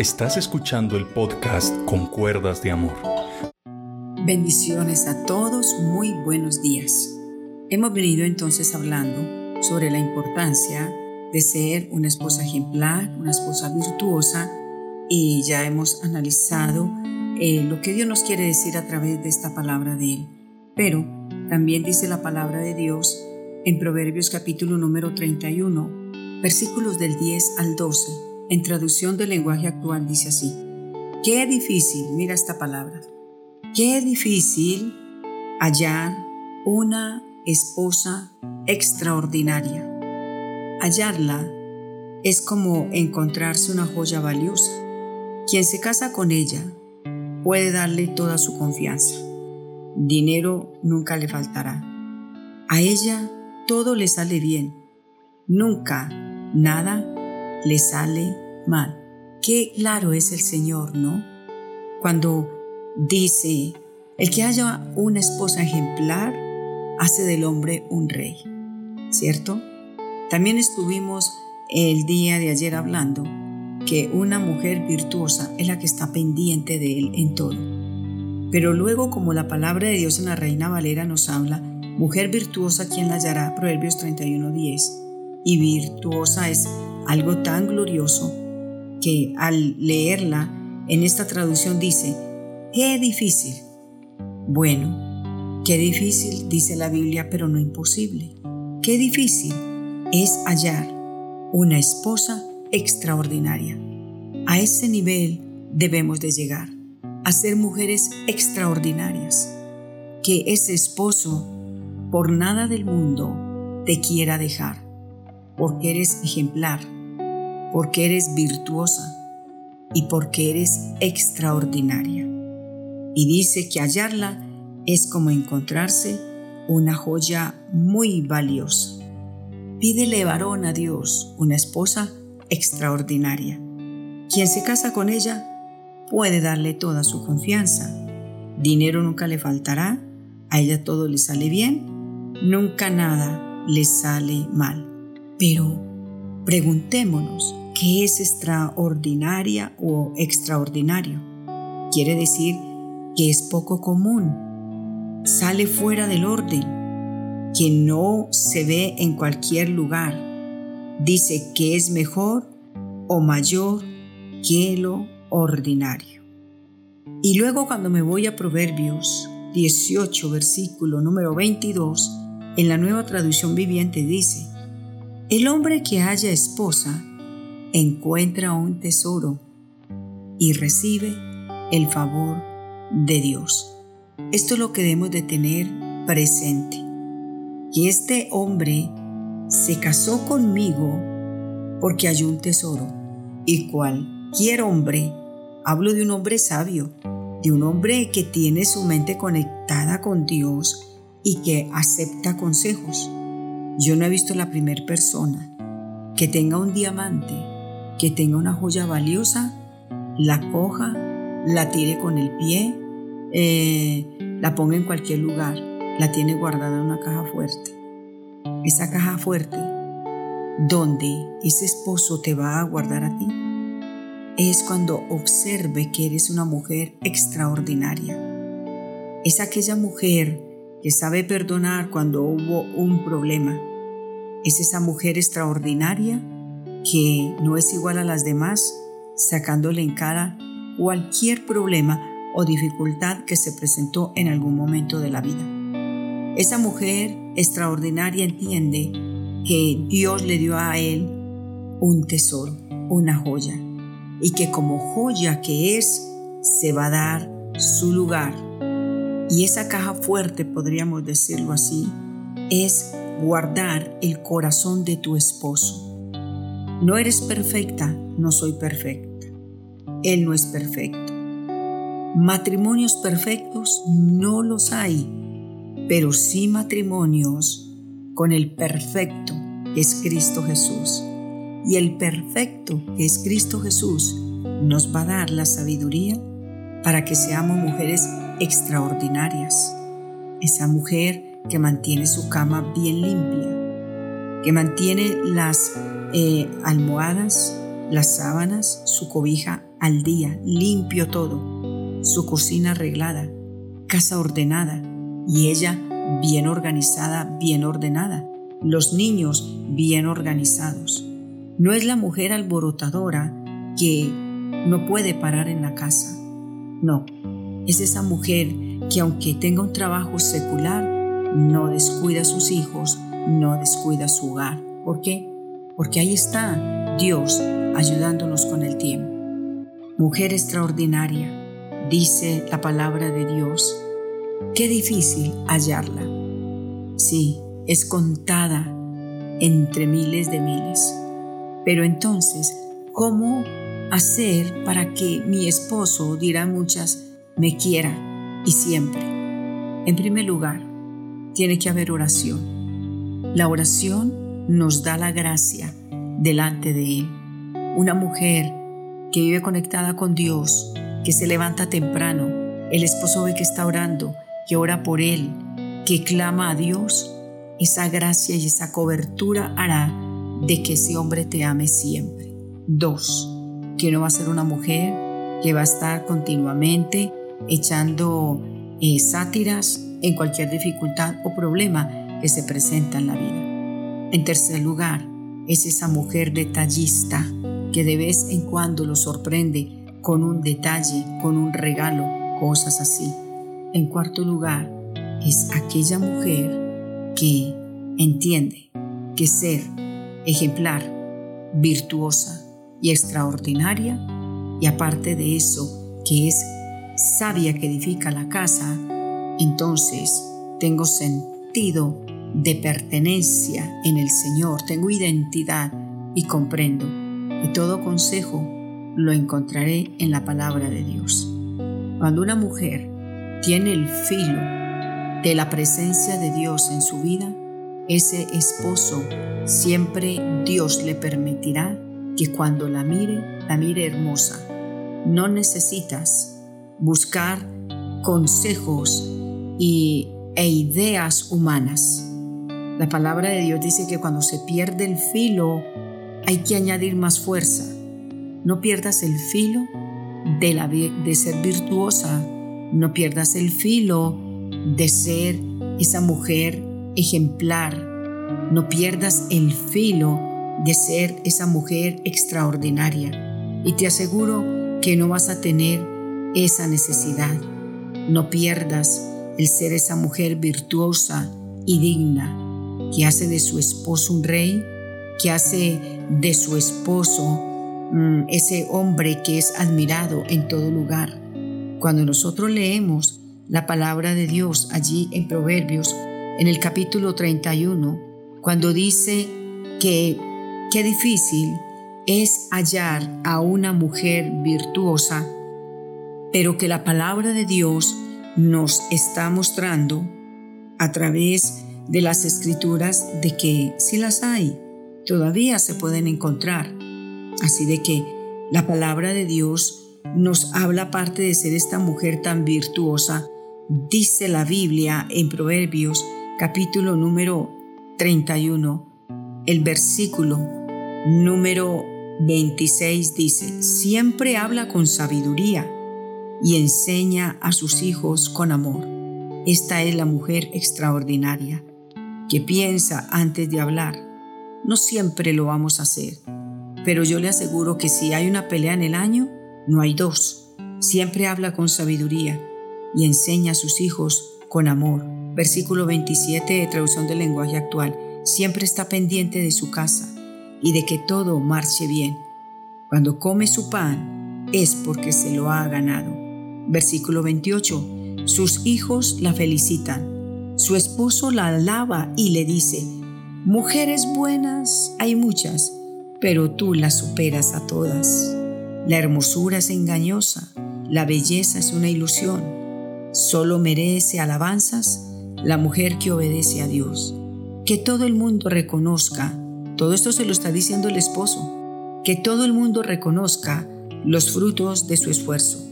Estás escuchando el podcast Con Cuerdas de Amor. Bendiciones a todos, muy buenos días. Hemos venido entonces hablando sobre la importancia de ser una esposa ejemplar, una esposa virtuosa y ya hemos analizado eh, lo que Dios nos quiere decir a través de esta palabra de Él. Pero también dice la palabra de Dios en Proverbios capítulo número 31, versículos del 10 al 12 en traducción del lenguaje actual dice así, qué difícil, mira esta palabra, qué difícil hallar una esposa extraordinaria. Hallarla es como encontrarse una joya valiosa. Quien se casa con ella puede darle toda su confianza. Dinero nunca le faltará. A ella todo le sale bien. Nunca nada le sale mal. Qué claro es el Señor, ¿no? Cuando dice, el que haya una esposa ejemplar hace del hombre un rey, ¿cierto? También estuvimos el día de ayer hablando que una mujer virtuosa es la que está pendiente de él en todo. Pero luego, como la palabra de Dios en la Reina Valera nos habla, mujer virtuosa, quien la hallará? Proverbios 31.10. Y virtuosa es algo tan glorioso que al leerla en esta traducción dice, qué difícil. Bueno, qué difícil, dice la Biblia, pero no imposible. Qué difícil es hallar una esposa extraordinaria. A ese nivel debemos de llegar, a ser mujeres extraordinarias, que ese esposo por nada del mundo te quiera dejar porque eres ejemplar, porque eres virtuosa y porque eres extraordinaria. Y dice que hallarla es como encontrarse una joya muy valiosa. Pídele varón a Dios una esposa extraordinaria. Quien se casa con ella puede darle toda su confianza. Dinero nunca le faltará, a ella todo le sale bien, nunca nada le sale mal. Pero preguntémonos, ¿qué es extraordinaria o extraordinario? Quiere decir que es poco común, sale fuera del orden, que no se ve en cualquier lugar. Dice que es mejor o mayor que lo ordinario. Y luego cuando me voy a Proverbios 18, versículo número 22, en la nueva traducción viviente dice, el hombre que haya esposa encuentra un tesoro y recibe el favor de Dios. Esto es lo que debemos de tener presente. Que este hombre se casó conmigo porque hay un tesoro. Y cualquier hombre, hablo de un hombre sabio, de un hombre que tiene su mente conectada con Dios y que acepta consejos yo no he visto la primera persona que tenga un diamante, que tenga una joya valiosa, la coja, la tire con el pie, eh, la ponga en cualquier lugar, la tiene guardada en una caja fuerte. Esa caja fuerte, donde ese esposo te va a guardar a ti, es cuando observe que eres una mujer extraordinaria. Es aquella mujer que sabe perdonar cuando hubo un problema. Es esa mujer extraordinaria que no es igual a las demás, sacándole en cara cualquier problema o dificultad que se presentó en algún momento de la vida. Esa mujer extraordinaria entiende que Dios le dio a él un tesoro, una joya, y que como joya que es, se va a dar su lugar y esa caja fuerte, podríamos decirlo así, es guardar el corazón de tu esposo. No eres perfecta, no soy perfecta. Él no es perfecto. Matrimonios perfectos no los hay, pero sí matrimonios con el perfecto que es Cristo Jesús. Y el perfecto que es Cristo Jesús nos va a dar la sabiduría para que seamos mujeres extraordinarias. Esa mujer que mantiene su cama bien limpia, que mantiene las eh, almohadas las sábanas, su cobija al día, limpio todo, su cocina arreglada, casa ordenada y ella bien organizada, bien ordenada, los niños bien organizados. No es la mujer alborotadora que no puede parar en la casa. No, es esa mujer que aunque tenga un trabajo secular, no descuida a sus hijos, no descuida su hogar. ¿Por qué? Porque ahí está Dios ayudándonos con el tiempo. Mujer extraordinaria, dice la palabra de Dios. Qué difícil hallarla. Sí, es contada entre miles de miles. Pero entonces, ¿cómo hacer para que mi esposo, dirán muchas, me quiera y siempre? En primer lugar, tiene que haber oración. La oración nos da la gracia delante de Él. Una mujer que vive conectada con Dios, que se levanta temprano, el esposo ve que está orando, que ora por Él, que clama a Dios, esa gracia y esa cobertura hará de que ese hombre te ame siempre. Dos, que no va a ser una mujer que va a estar continuamente echando eh, sátiras en cualquier dificultad o problema que se presenta en la vida. En tercer lugar, es esa mujer detallista que de vez en cuando lo sorprende con un detalle, con un regalo, cosas así. En cuarto lugar, es aquella mujer que entiende que ser ejemplar, virtuosa y extraordinaria, y aparte de eso, que es sabia que edifica la casa, entonces tengo sentido de pertenencia en el Señor, tengo identidad y comprendo que todo consejo lo encontraré en la palabra de Dios. Cuando una mujer tiene el filo de la presencia de Dios en su vida, ese esposo siempre Dios le permitirá que cuando la mire, la mire hermosa. No necesitas buscar consejos y, e ideas humanas. La palabra de Dios dice que cuando se pierde el filo hay que añadir más fuerza. No pierdas el filo de, la, de ser virtuosa, no pierdas el filo de ser esa mujer ejemplar, no pierdas el filo de ser esa mujer extraordinaria. Y te aseguro que no vas a tener esa necesidad. No pierdas el ser esa mujer virtuosa y digna que hace de su esposo un rey, que hace de su esposo mm, ese hombre que es admirado en todo lugar. Cuando nosotros leemos la palabra de Dios allí en Proverbios, en el capítulo 31, cuando dice que qué difícil es hallar a una mujer virtuosa, pero que la palabra de Dios nos está mostrando a través de las escrituras de que si las hay, todavía se pueden encontrar. Así de que la palabra de Dios nos habla aparte de ser esta mujer tan virtuosa, dice la Biblia en Proverbios capítulo número 31, el versículo número 26 dice, siempre habla con sabiduría y enseña a sus hijos con amor. Esta es la mujer extraordinaria que piensa antes de hablar. No siempre lo vamos a hacer, pero yo le aseguro que si hay una pelea en el año, no hay dos. Siempre habla con sabiduría y enseña a sus hijos con amor. Versículo 27 de traducción del lenguaje actual. Siempre está pendiente de su casa y de que todo marche bien. Cuando come su pan es porque se lo ha ganado. Versículo 28. Sus hijos la felicitan. Su esposo la alaba y le dice, Mujeres buenas hay muchas, pero tú las superas a todas. La hermosura es engañosa, la belleza es una ilusión. Solo merece alabanzas la mujer que obedece a Dios. Que todo el mundo reconozca, todo esto se lo está diciendo el esposo, que todo el mundo reconozca los frutos de su esfuerzo,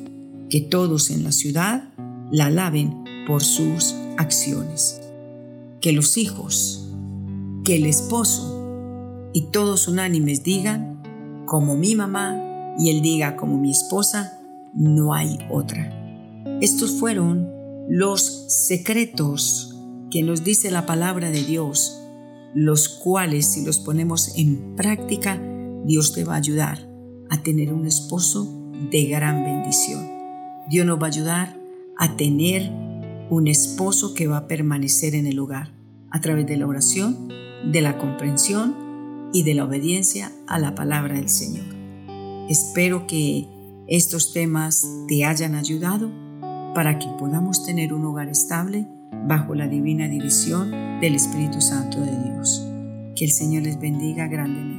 que todos en la ciudad la alaben por sus acciones. Que los hijos, que el esposo y todos unánimes digan, como mi mamá y él diga como mi esposa, no hay otra. Estos fueron los secretos que nos dice la palabra de Dios, los cuales si los ponemos en práctica, Dios te va a ayudar a tener un esposo de gran bendición. Dios nos va a ayudar a tener un esposo que va a permanecer en el hogar a través de la oración, de la comprensión y de la obediencia a la palabra del Señor. Espero que estos temas te hayan ayudado para que podamos tener un hogar estable bajo la divina división del Espíritu Santo de Dios. Que el Señor les bendiga grandemente.